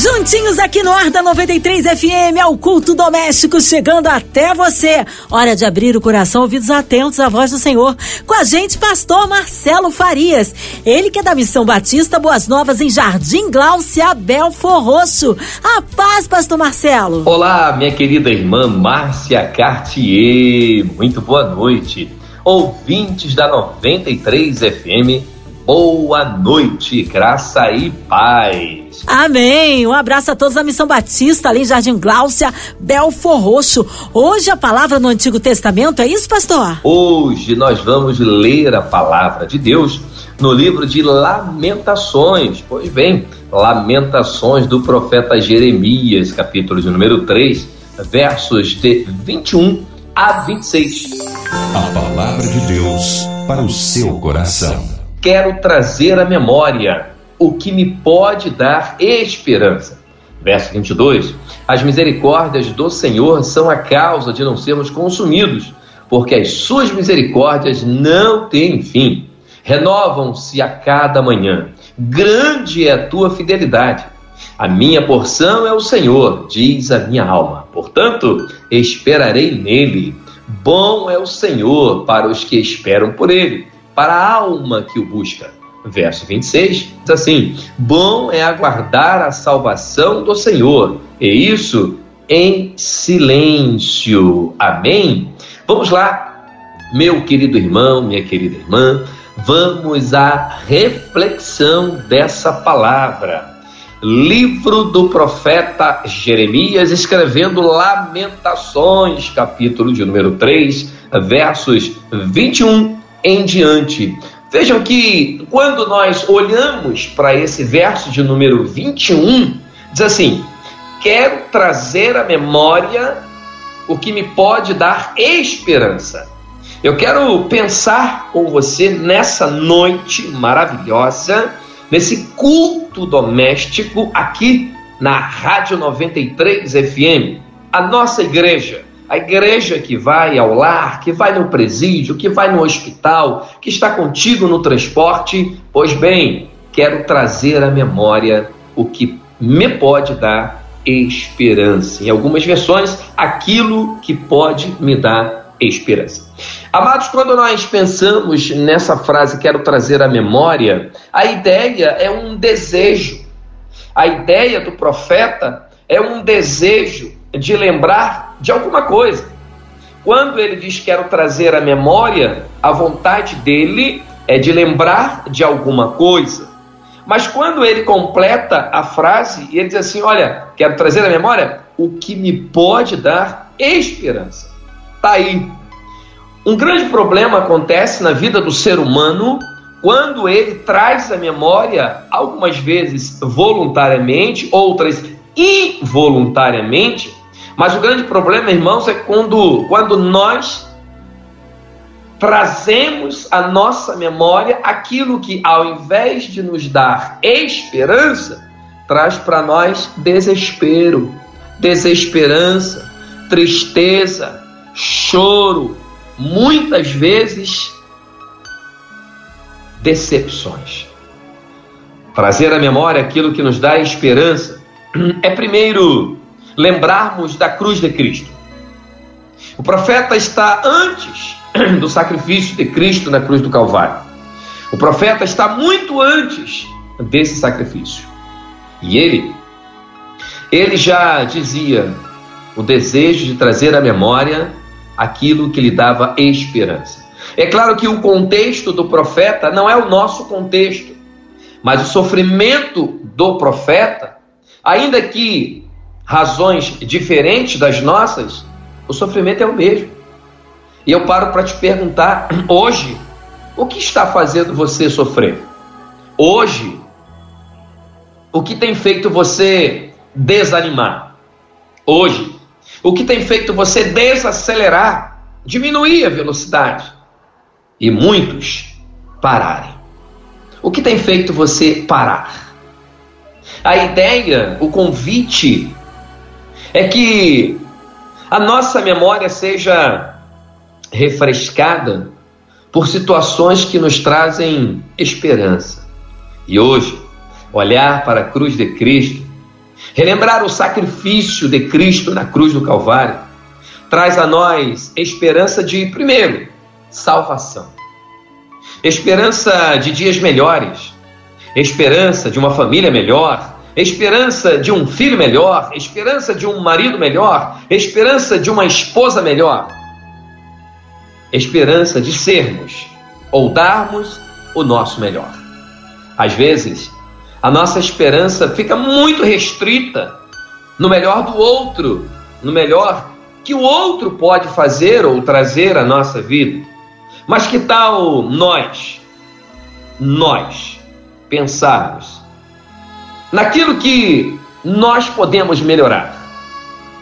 Juntinhos aqui no Ar da 93 FM, ao culto doméstico chegando até você. Hora de abrir o coração, ouvidos atentos à voz do Senhor. Com a gente, pastor Marcelo Farias. Ele que é da Missão Batista Boas Novas em Jardim Glaucia Belfor Roxo. A paz, pastor Marcelo. Olá, minha querida irmã Márcia Cartier. Muito boa noite. Ouvintes da 93 FM, boa noite, graça e paz. Amém. Um abraço a todos da Missão Batista, ali em Jardim Gláucia, Belfor Roxo. Hoje a palavra no Antigo Testamento, é isso, pastor? Hoje nós vamos ler a palavra de Deus no livro de Lamentações. Pois bem, Lamentações do profeta Jeremias, capítulo de número 3, versos de 21 a 26. A palavra de Deus para o seu coração. Quero trazer à memória o que me pode dar esperança. Verso 22: As misericórdias do Senhor são a causa de não sermos consumidos, porque as suas misericórdias não têm fim. Renovam-se a cada manhã. Grande é a tua fidelidade. A minha porção é o Senhor, diz a minha alma. Portanto, esperarei nele. Bom é o Senhor para os que esperam por ele, para a alma que o busca verso 26, diz assim: Bom é aguardar a salvação do Senhor, e isso em silêncio. Amém? Vamos lá, meu querido irmão, minha querida irmã, vamos à reflexão dessa palavra. Livro do profeta Jeremias, escrevendo Lamentações, capítulo de número 3, versos 21 em diante. Vejam que quando nós olhamos para esse verso de número 21, diz assim: Quero trazer à memória o que me pode dar esperança. Eu quero pensar com você nessa noite maravilhosa, nesse culto doméstico aqui na Rádio 93 FM, a nossa igreja a igreja que vai ao lar, que vai no presídio, que vai no hospital, que está contigo no transporte, pois bem, quero trazer à memória o que me pode dar esperança. Em algumas versões, aquilo que pode me dar esperança. Amados, quando nós pensamos nessa frase, quero trazer à memória, a ideia é um desejo. A ideia do profeta é um desejo de lembrar de alguma coisa. Quando ele diz quero trazer à memória, a vontade dele é de lembrar de alguma coisa. Mas quando ele completa a frase, ele diz assim: Olha, quero trazer à memória o que me pode dar esperança. Está aí. Um grande problema acontece na vida do ser humano quando ele traz à memória, algumas vezes voluntariamente, outras involuntariamente, mas o grande problema, irmãos, é quando, quando nós trazemos à nossa memória aquilo que, ao invés de nos dar esperança, traz para nós desespero, desesperança, tristeza, choro, muitas vezes decepções. Trazer à memória aquilo que nos dá esperança é primeiro lembrarmos da cruz de Cristo. O profeta está antes do sacrifício de Cristo na cruz do Calvário. O profeta está muito antes desse sacrifício. E ele, ele já dizia o desejo de trazer à memória aquilo que lhe dava esperança. É claro que o contexto do profeta não é o nosso contexto, mas o sofrimento do profeta, ainda que razões diferentes das nossas, o sofrimento é o mesmo. E eu paro para te perguntar hoje, o que está fazendo você sofrer? Hoje, o que tem feito você desanimar? Hoje, o que tem feito você desacelerar, diminuir a velocidade? E muitos pararem. O que tem feito você parar? A ideia, o convite é que a nossa memória seja refrescada por situações que nos trazem esperança. E hoje, olhar para a cruz de Cristo, relembrar o sacrifício de Cristo na cruz do Calvário, traz a nós esperança de, primeiro, salvação, esperança de dias melhores, esperança de uma família melhor, esperança de um filho melhor, esperança de um marido melhor, esperança de uma esposa melhor, esperança de sermos ou darmos o nosso melhor. Às vezes, a nossa esperança fica muito restrita no melhor do outro, no melhor que o outro pode fazer ou trazer à nossa vida. Mas que tal nós, nós, pensarmos naquilo que nós podemos melhorar?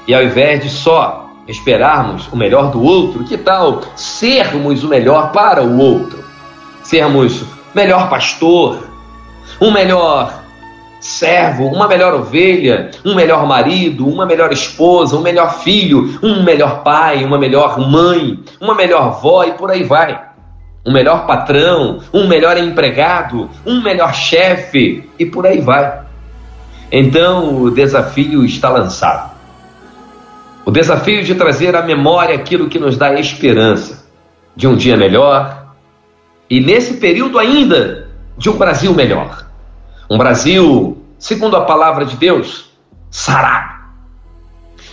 E ao invés de só esperarmos o melhor do outro, que tal sermos o melhor para o outro? Sermos melhor pastor, um melhor servo, uma melhor ovelha, um melhor marido, uma melhor esposa, um melhor filho, um melhor pai, uma melhor mãe, uma melhor avó e por aí vai. Um melhor patrão, um melhor empregado, um melhor chefe e por aí vai. Então o desafio está lançado. O desafio de trazer à memória aquilo que nos dá esperança de um dia melhor e nesse período ainda de um Brasil melhor. Um Brasil, segundo a palavra de Deus, sarado.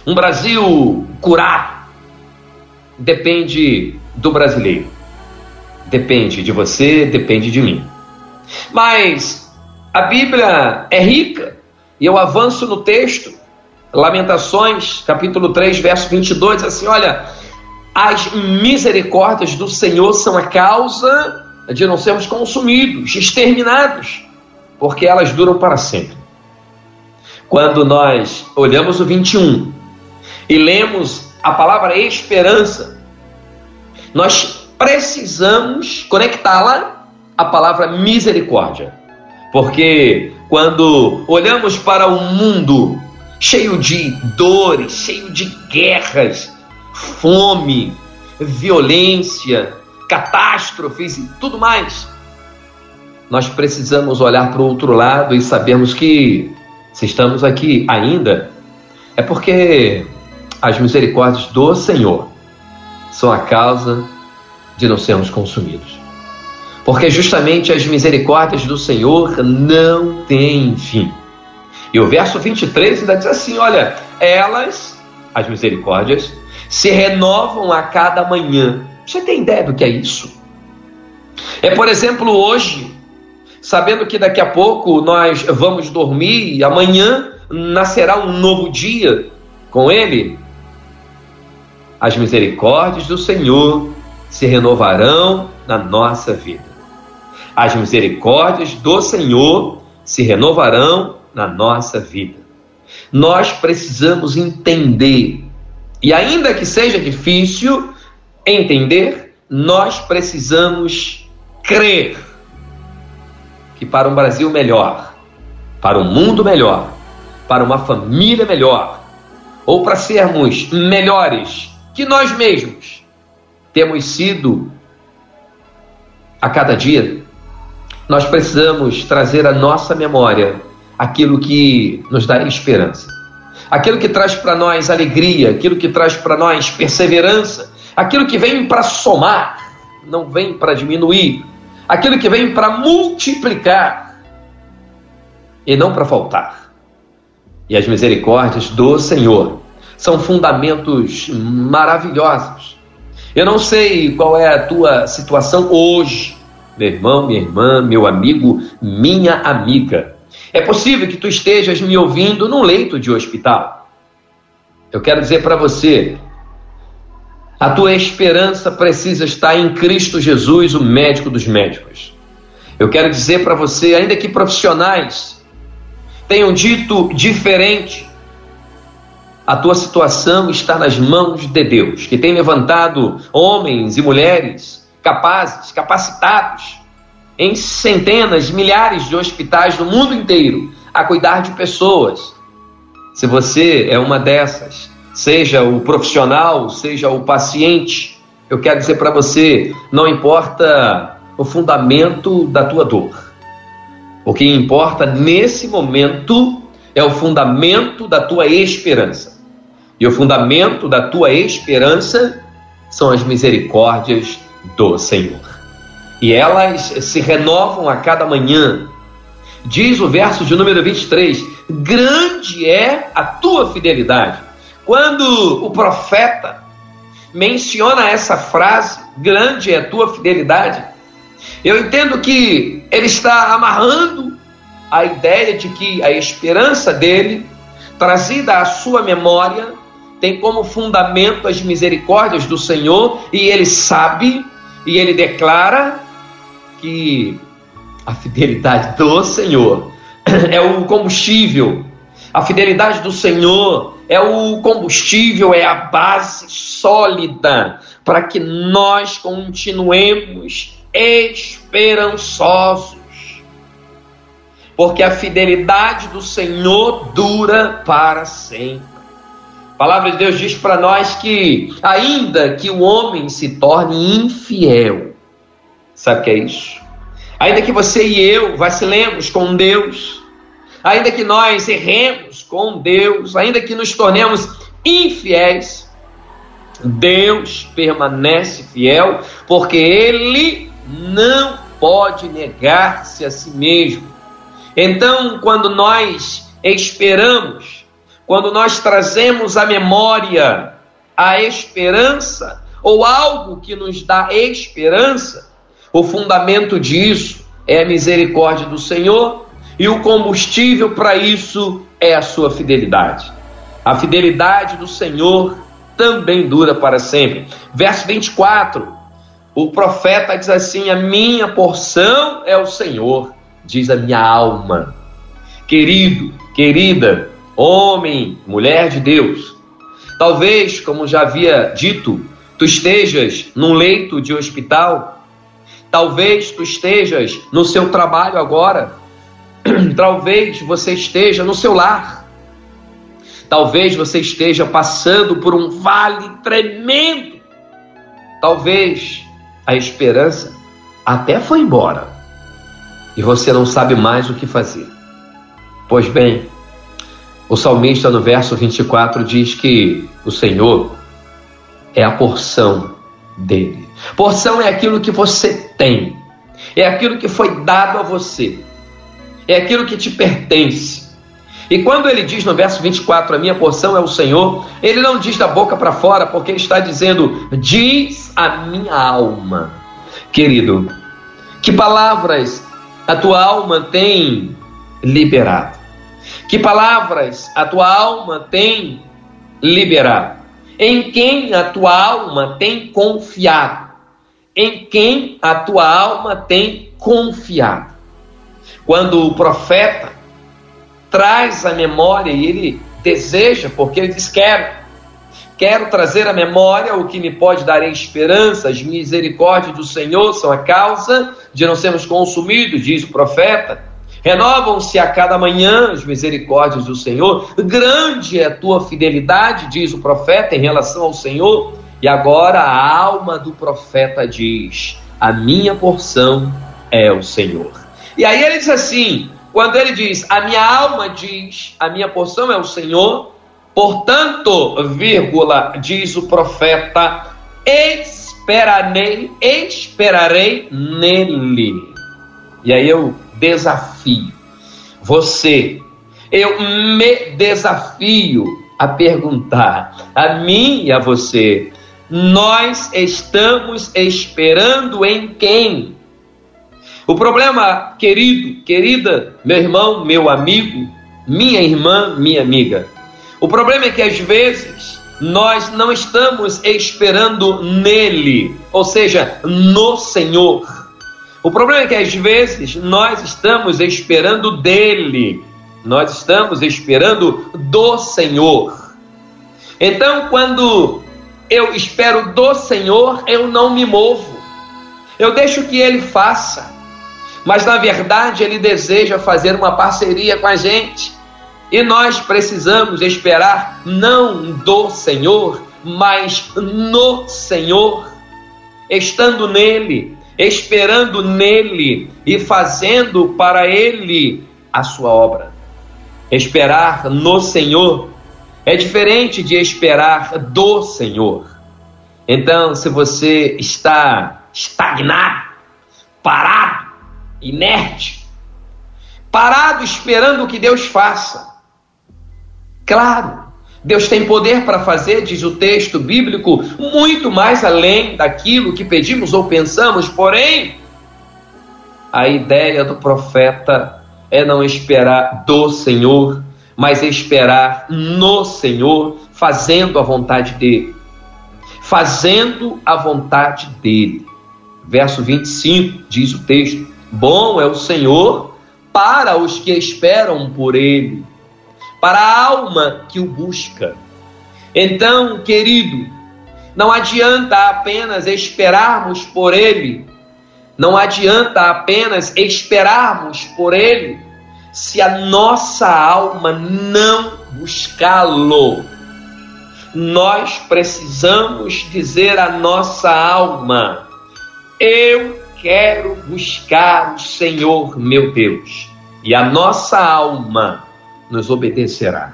Um Brasil curado. Depende do brasileiro. Depende de você, depende de mim. Mas a Bíblia é rica e eu avanço no texto. Lamentações, capítulo 3, verso 22, diz assim: Olha, as misericórdias do Senhor são a causa de não sermos consumidos, exterminados porque elas duram para sempre. Quando nós olhamos o 21 e lemos a palavra esperança, nós precisamos conectá-la à palavra misericórdia. Porque quando olhamos para o um mundo cheio de dores, cheio de guerras, fome, violência, catástrofes e tudo mais, nós precisamos olhar para o outro lado e sabermos que, se estamos aqui ainda, é porque as misericórdias do Senhor são a causa de não sermos consumidos. Porque justamente as misericórdias do Senhor não têm fim. E o verso 23 ainda diz assim: olha, elas, as misericórdias, se renovam a cada manhã. Você tem ideia do que é isso? É, por exemplo, hoje, sabendo que daqui a pouco nós vamos dormir e amanhã nascerá um novo dia com Ele, as misericórdias do Senhor se renovarão na nossa vida. As misericórdias do Senhor se renovarão na nossa vida. Nós precisamos entender, e ainda que seja difícil entender, nós precisamos crer que para um Brasil melhor, para um mundo melhor, para uma família melhor, ou para sermos melhores que nós mesmos temos sido a cada dia, nós precisamos trazer à nossa memória aquilo que nos dá esperança, aquilo que traz para nós alegria, aquilo que traz para nós perseverança, aquilo que vem para somar, não vem para diminuir, aquilo que vem para multiplicar e não para faltar. E as misericórdias do Senhor são fundamentos maravilhosos. Eu não sei qual é a tua situação hoje, meu irmão, minha irmã, meu amigo, minha amiga. É possível que tu estejas me ouvindo num leito de hospital. Eu quero dizer para você a tua esperança precisa estar em Cristo Jesus, o médico dos médicos. Eu quero dizer para você, ainda que profissionais tenham dito diferente, a tua situação está nas mãos de Deus, que tem levantado homens e mulheres capazes, capacitados, em centenas, milhares de hospitais no mundo inteiro, a cuidar de pessoas. Se você é uma dessas, seja o profissional, seja o paciente, eu quero dizer para você: não importa o fundamento da tua dor, o que importa nesse momento é o fundamento da tua esperança. E o fundamento da tua esperança são as misericórdias do Senhor. E elas se renovam a cada manhã. Diz o verso de número 23: Grande é a tua fidelidade. Quando o profeta menciona essa frase, grande é a tua fidelidade, eu entendo que ele está amarrando a ideia de que a esperança dele, trazida à sua memória, tem como fundamento as misericórdias do Senhor e ele sabe e ele declara que a fidelidade do Senhor é o combustível, a fidelidade do Senhor é o combustível, é a base sólida para que nós continuemos esperançosos. Porque a fidelidade do Senhor dura para sempre. Palavra de Deus diz para nós que, ainda que o homem se torne infiel, sabe o que é isso? Ainda que você e eu vacilemos com Deus, ainda que nós erremos com Deus, ainda que nos tornemos infiéis, Deus permanece fiel, porque Ele não pode negar-se a si mesmo. Então, quando nós esperamos, quando nós trazemos à memória a esperança, ou algo que nos dá esperança, o fundamento disso é a misericórdia do Senhor e o combustível para isso é a sua fidelidade. A fidelidade do Senhor também dura para sempre. Verso 24 o profeta diz assim: A minha porção é o Senhor, diz a minha alma. Querido, querida, homem, mulher de Deus, talvez, como já havia dito, tu estejas num leito de hospital, talvez tu estejas no seu trabalho agora, talvez você esteja no seu lar, talvez você esteja passando por um vale tremendo, talvez a esperança até foi embora e você não sabe mais o que fazer. Pois bem, o salmista no verso 24 diz que o Senhor é a porção dele. Porção é aquilo que você tem, é aquilo que foi dado a você, é aquilo que te pertence. E quando ele diz no verso 24, a minha porção é o Senhor, ele não diz da boca para fora, porque ele está dizendo, diz a minha alma. Querido, que palavras a tua alma tem liberado? Que palavras a tua alma tem liberado? Em quem a tua alma tem confiado? Em quem a tua alma tem confiado? Quando o profeta traz a memória e ele deseja, porque ele diz: Quero, quero trazer à memória o que me pode dar esperança, as misericórdias do Senhor são a causa de não sermos consumidos, diz o profeta. Renovam-se a cada manhã as misericórdias do Senhor. Grande é a tua fidelidade, diz o profeta, em relação ao Senhor. E agora a alma do profeta diz: A minha porção é o Senhor. E aí ele diz assim: quando ele diz, a minha alma diz, a minha porção é o Senhor, portanto, vírgula, diz o profeta, esperarei, esperarei nele. E aí eu desafio você, eu me desafio a perguntar a mim e a você: nós estamos esperando em quem? O problema, querido, querida, meu irmão, meu amigo, minha irmã, minha amiga, o problema é que às vezes nós não estamos esperando nele, ou seja, no Senhor. O problema é que às vezes nós estamos esperando dele, nós estamos esperando do Senhor. Então, quando eu espero do Senhor, eu não me movo, eu deixo que ele faça mas na verdade ele deseja fazer uma parceria com a gente. E nós precisamos esperar não do Senhor, mas no Senhor, estando nele, esperando nele e fazendo para ele a sua obra. Esperar no Senhor é diferente de esperar do Senhor. Então, se você está estagnado, parado, inerte, parado esperando o que Deus faça, Claro, Deus tem poder para fazer, diz o texto bíblico, muito mais além daquilo que pedimos ou pensamos, porém, a ideia do profeta é não esperar do Senhor, mas esperar no Senhor, fazendo a vontade dele. Fazendo a vontade dele. Verso 25 diz o texto: Bom é o Senhor para os que esperam por ele para a alma que o busca. Então, querido, não adianta apenas esperarmos por Ele, não adianta apenas esperarmos por Ele, se a nossa alma não buscá-lo. Nós precisamos dizer à nossa alma: Eu quero buscar o Senhor meu Deus. E a nossa alma nos obedecerá.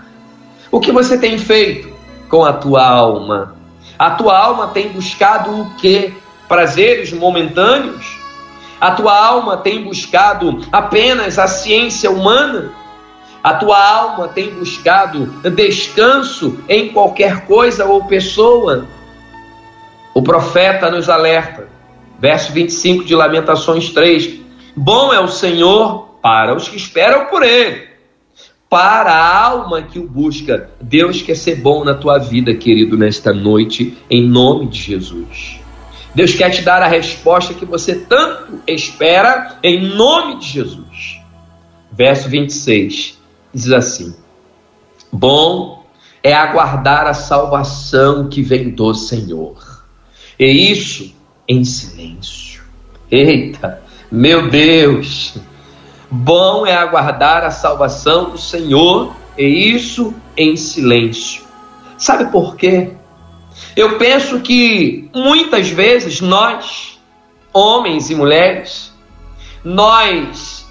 O que você tem feito com a tua alma? A tua alma tem buscado o que? Prazeres momentâneos? A tua alma tem buscado apenas a ciência humana? A tua alma tem buscado descanso em qualquer coisa ou pessoa? O profeta nos alerta, verso 25 de Lamentações 3: Bom é o Senhor para os que esperam por ele para a alma que o busca. Deus quer ser bom na tua vida, querido, nesta noite, em nome de Jesus. Deus quer te dar a resposta que você tanto espera, em nome de Jesus. Verso 26 diz assim: Bom é aguardar a salvação que vem do Senhor, e isso em silêncio. Eita, meu Deus! Bom é aguardar a salvação do Senhor, e isso em silêncio. Sabe por quê? Eu penso que muitas vezes nós, homens e mulheres, nós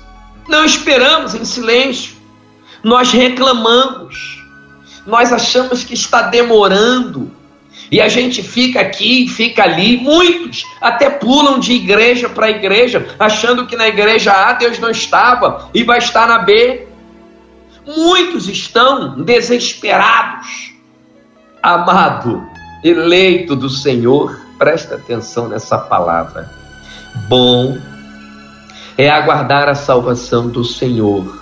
não esperamos em silêncio, nós reclamamos, nós achamos que está demorando, e a gente fica aqui, fica ali, muitos até pulam de igreja para igreja, achando que na igreja A Deus não estava e vai estar na B. Muitos estão desesperados. Amado, eleito do Senhor, presta atenção nessa palavra. Bom é aguardar a salvação do Senhor,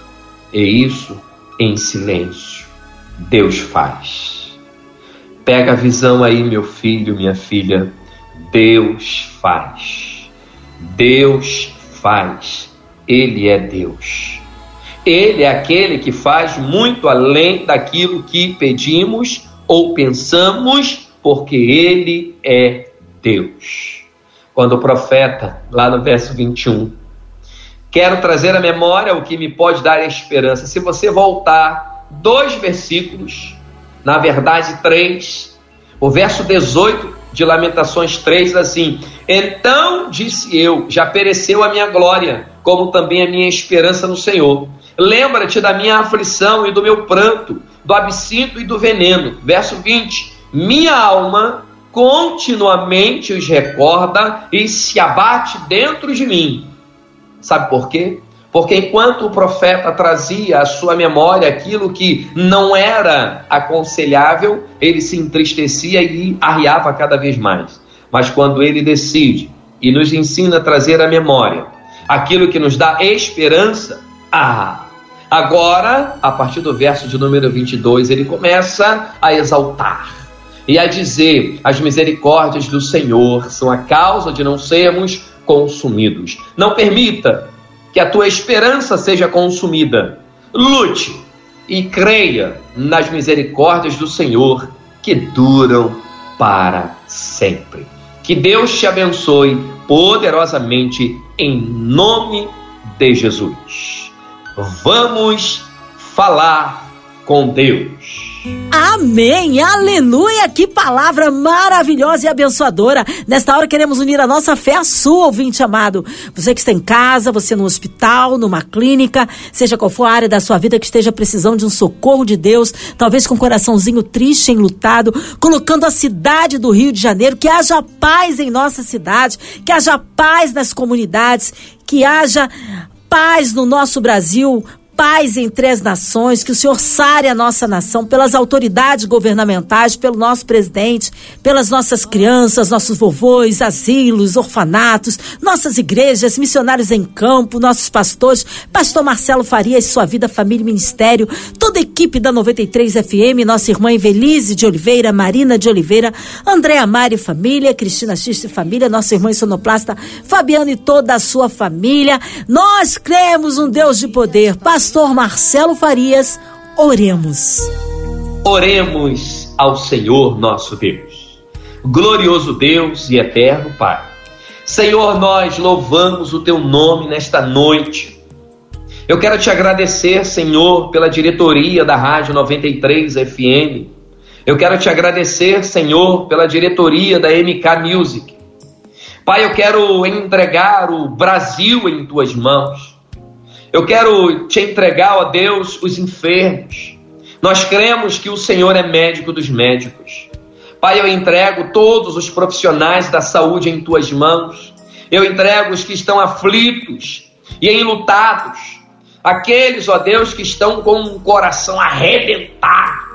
e isso em silêncio. Deus faz. Pega a visão aí, meu filho, minha filha. Deus faz. Deus faz. Ele é Deus. Ele é aquele que faz muito além daquilo que pedimos ou pensamos, porque ele é Deus. Quando o profeta, lá no verso 21, quero trazer à memória o que me pode dar esperança. Se você voltar dois versículos, na verdade, três. O verso 18 de Lamentações 3 assim: Então disse eu: Já pereceu a minha glória, como também a minha esperança no Senhor. Lembra-te da minha aflição e do meu pranto, do absinto e do veneno. Verso 20: Minha alma continuamente os recorda e se abate dentro de mim. Sabe por quê? Porque enquanto o profeta trazia à sua memória aquilo que não era aconselhável, ele se entristecia e arriava cada vez mais. Mas quando ele decide e nos ensina a trazer à memória aquilo que nos dá esperança, ah, agora, a partir do verso de número 22, ele começa a exaltar e a dizer: as misericórdias do Senhor são a causa de não sermos consumidos. Não permita que a tua esperança seja consumida. Lute e creia nas misericórdias do Senhor que duram para sempre. Que Deus te abençoe poderosamente em nome de Jesus. Vamos falar com Deus. Amém, aleluia, que palavra maravilhosa e abençoadora. Nesta hora queremos unir a nossa fé à sua, ouvinte amado. Você que está em casa, você no hospital, numa clínica, seja qual for a área da sua vida que esteja precisando de um socorro de Deus, talvez com um coraçãozinho triste, enlutado, colocando a cidade do Rio de Janeiro, que haja paz em nossa cidade, que haja paz nas comunidades, que haja paz no nosso Brasil, paz entre as nações, que o Senhor sare a nossa nação pelas autoridades governamentais, pelo nosso presidente, pelas nossas crianças, nossos vovôs, asilos, orfanatos, nossas igrejas, missionários em campo, nossos pastores, pastor Marcelo Farias, sua vida, família e ministério, toda a equipe da 93 FM, nossa irmã Evelise de Oliveira, Marina de Oliveira, Andréa Mari família, Cristina Xiste família, nossa irmã sonoplasta Fabiano e toda a sua família. Nós cremos um Deus de poder. Pastor pastor Marcelo Farias, oremos. Oremos ao Senhor nosso Deus. Glorioso Deus e eterno Pai. Senhor, nós louvamos o teu nome nesta noite. Eu quero te agradecer, Senhor, pela diretoria da Rádio 93 FM. Eu quero te agradecer, Senhor, pela diretoria da MK Music. Pai, eu quero entregar o Brasil em tuas mãos. Eu quero te entregar, ó Deus, os enfermos. Nós cremos que o Senhor é médico dos médicos. Pai, eu entrego todos os profissionais da saúde em tuas mãos. Eu entrego os que estão aflitos e enlutados. Aqueles, ó Deus, que estão com o coração arrebentado.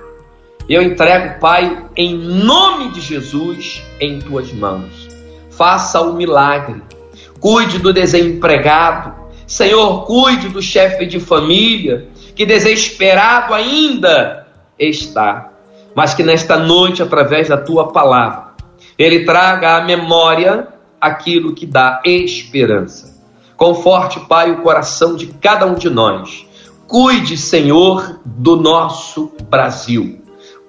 Eu entrego, Pai, em nome de Jesus, em tuas mãos. Faça o milagre. Cuide do desempregado Senhor, cuide do chefe de família que desesperado ainda está, mas que nesta noite, através da tua palavra, ele traga à memória aquilo que dá esperança. Conforte, Pai, o coração de cada um de nós. Cuide, Senhor, do nosso Brasil.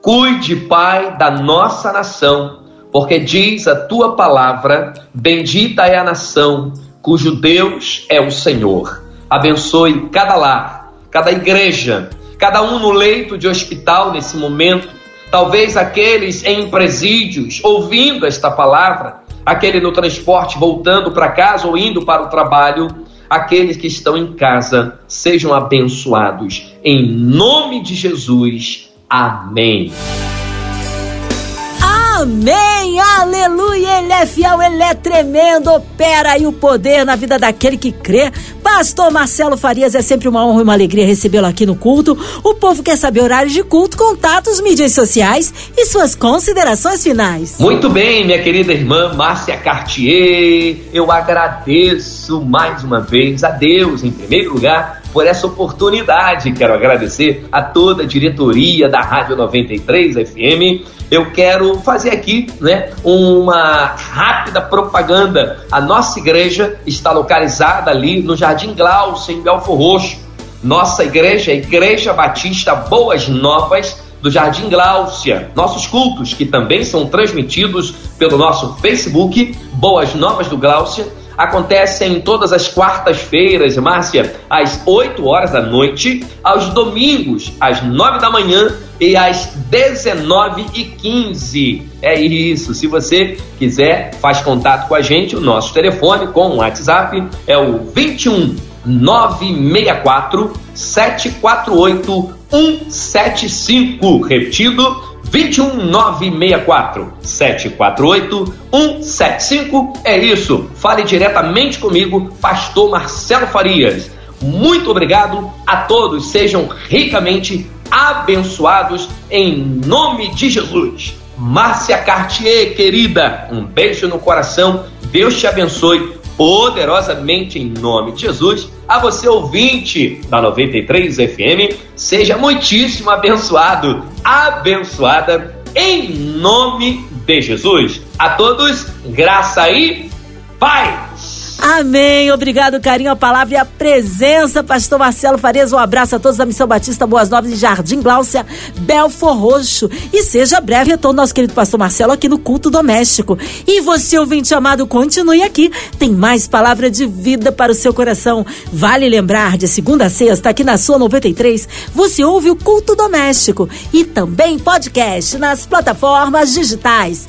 Cuide, Pai, da nossa nação, porque diz a tua palavra: bendita é a nação cujo Deus é o Senhor. Abençoe cada lar, cada igreja, cada um no leito de hospital nesse momento, talvez aqueles em presídios ouvindo esta palavra, aquele no transporte voltando para casa ou indo para o trabalho, aqueles que estão em casa sejam abençoados. Em nome de Jesus. Amém. Amém, aleluia, ele é fiel, ele é tremendo, opera aí o poder na vida daquele que crê. Pastor Marcelo Farias, é sempre uma honra e uma alegria recebê-lo aqui no culto. O povo quer saber horários de culto, contatos, mídias sociais e suas considerações finais. Muito bem, minha querida irmã Márcia Cartier, eu agradeço mais uma vez a Deus, em primeiro lugar, por essa oportunidade. Quero agradecer a toda a diretoria da Rádio 93 FM eu quero fazer aqui né, uma rápida propaganda. A nossa igreja está localizada ali no Jardim Glaucio, em Belfor Roxo. Nossa igreja é a Igreja Batista Boas Novas do Jardim Gláucia. Nossos cultos, que também são transmitidos pelo nosso Facebook, Boas Novas do Gláucia, acontecem todas as quartas-feiras, Márcia, às 8 horas da noite, aos domingos, às 9 da manhã e às 19h15. É isso. Se você quiser, faz contato com a gente. O nosso telefone com o WhatsApp é o 21 964 748 175. Repetido, 21964 748 175. É isso. Fale diretamente comigo, Pastor Marcelo Farias. Muito obrigado a todos. Sejam ricamente abençoados em nome de Jesus. Márcia Cartier, querida, um beijo no coração. Deus te abençoe poderosamente em nome de Jesus. A você, ouvinte da 93 FM, seja muitíssimo abençoado, abençoada em nome de Jesus. A todos, graça e paz. Amém. Obrigado, carinho, a palavra e a presença, pastor Marcelo Farias. Um abraço a todos da Missão Batista Boas Novas em Jardim Gláucia, Belfor Roxo. E seja breve retorno nosso querido pastor Marcelo aqui no culto doméstico. E você, ouvinte amado, continue aqui. Tem mais palavra de vida para o seu coração. Vale lembrar, de segunda a sexta, aqui na sua 93, você ouve o culto doméstico e também podcast nas plataformas digitais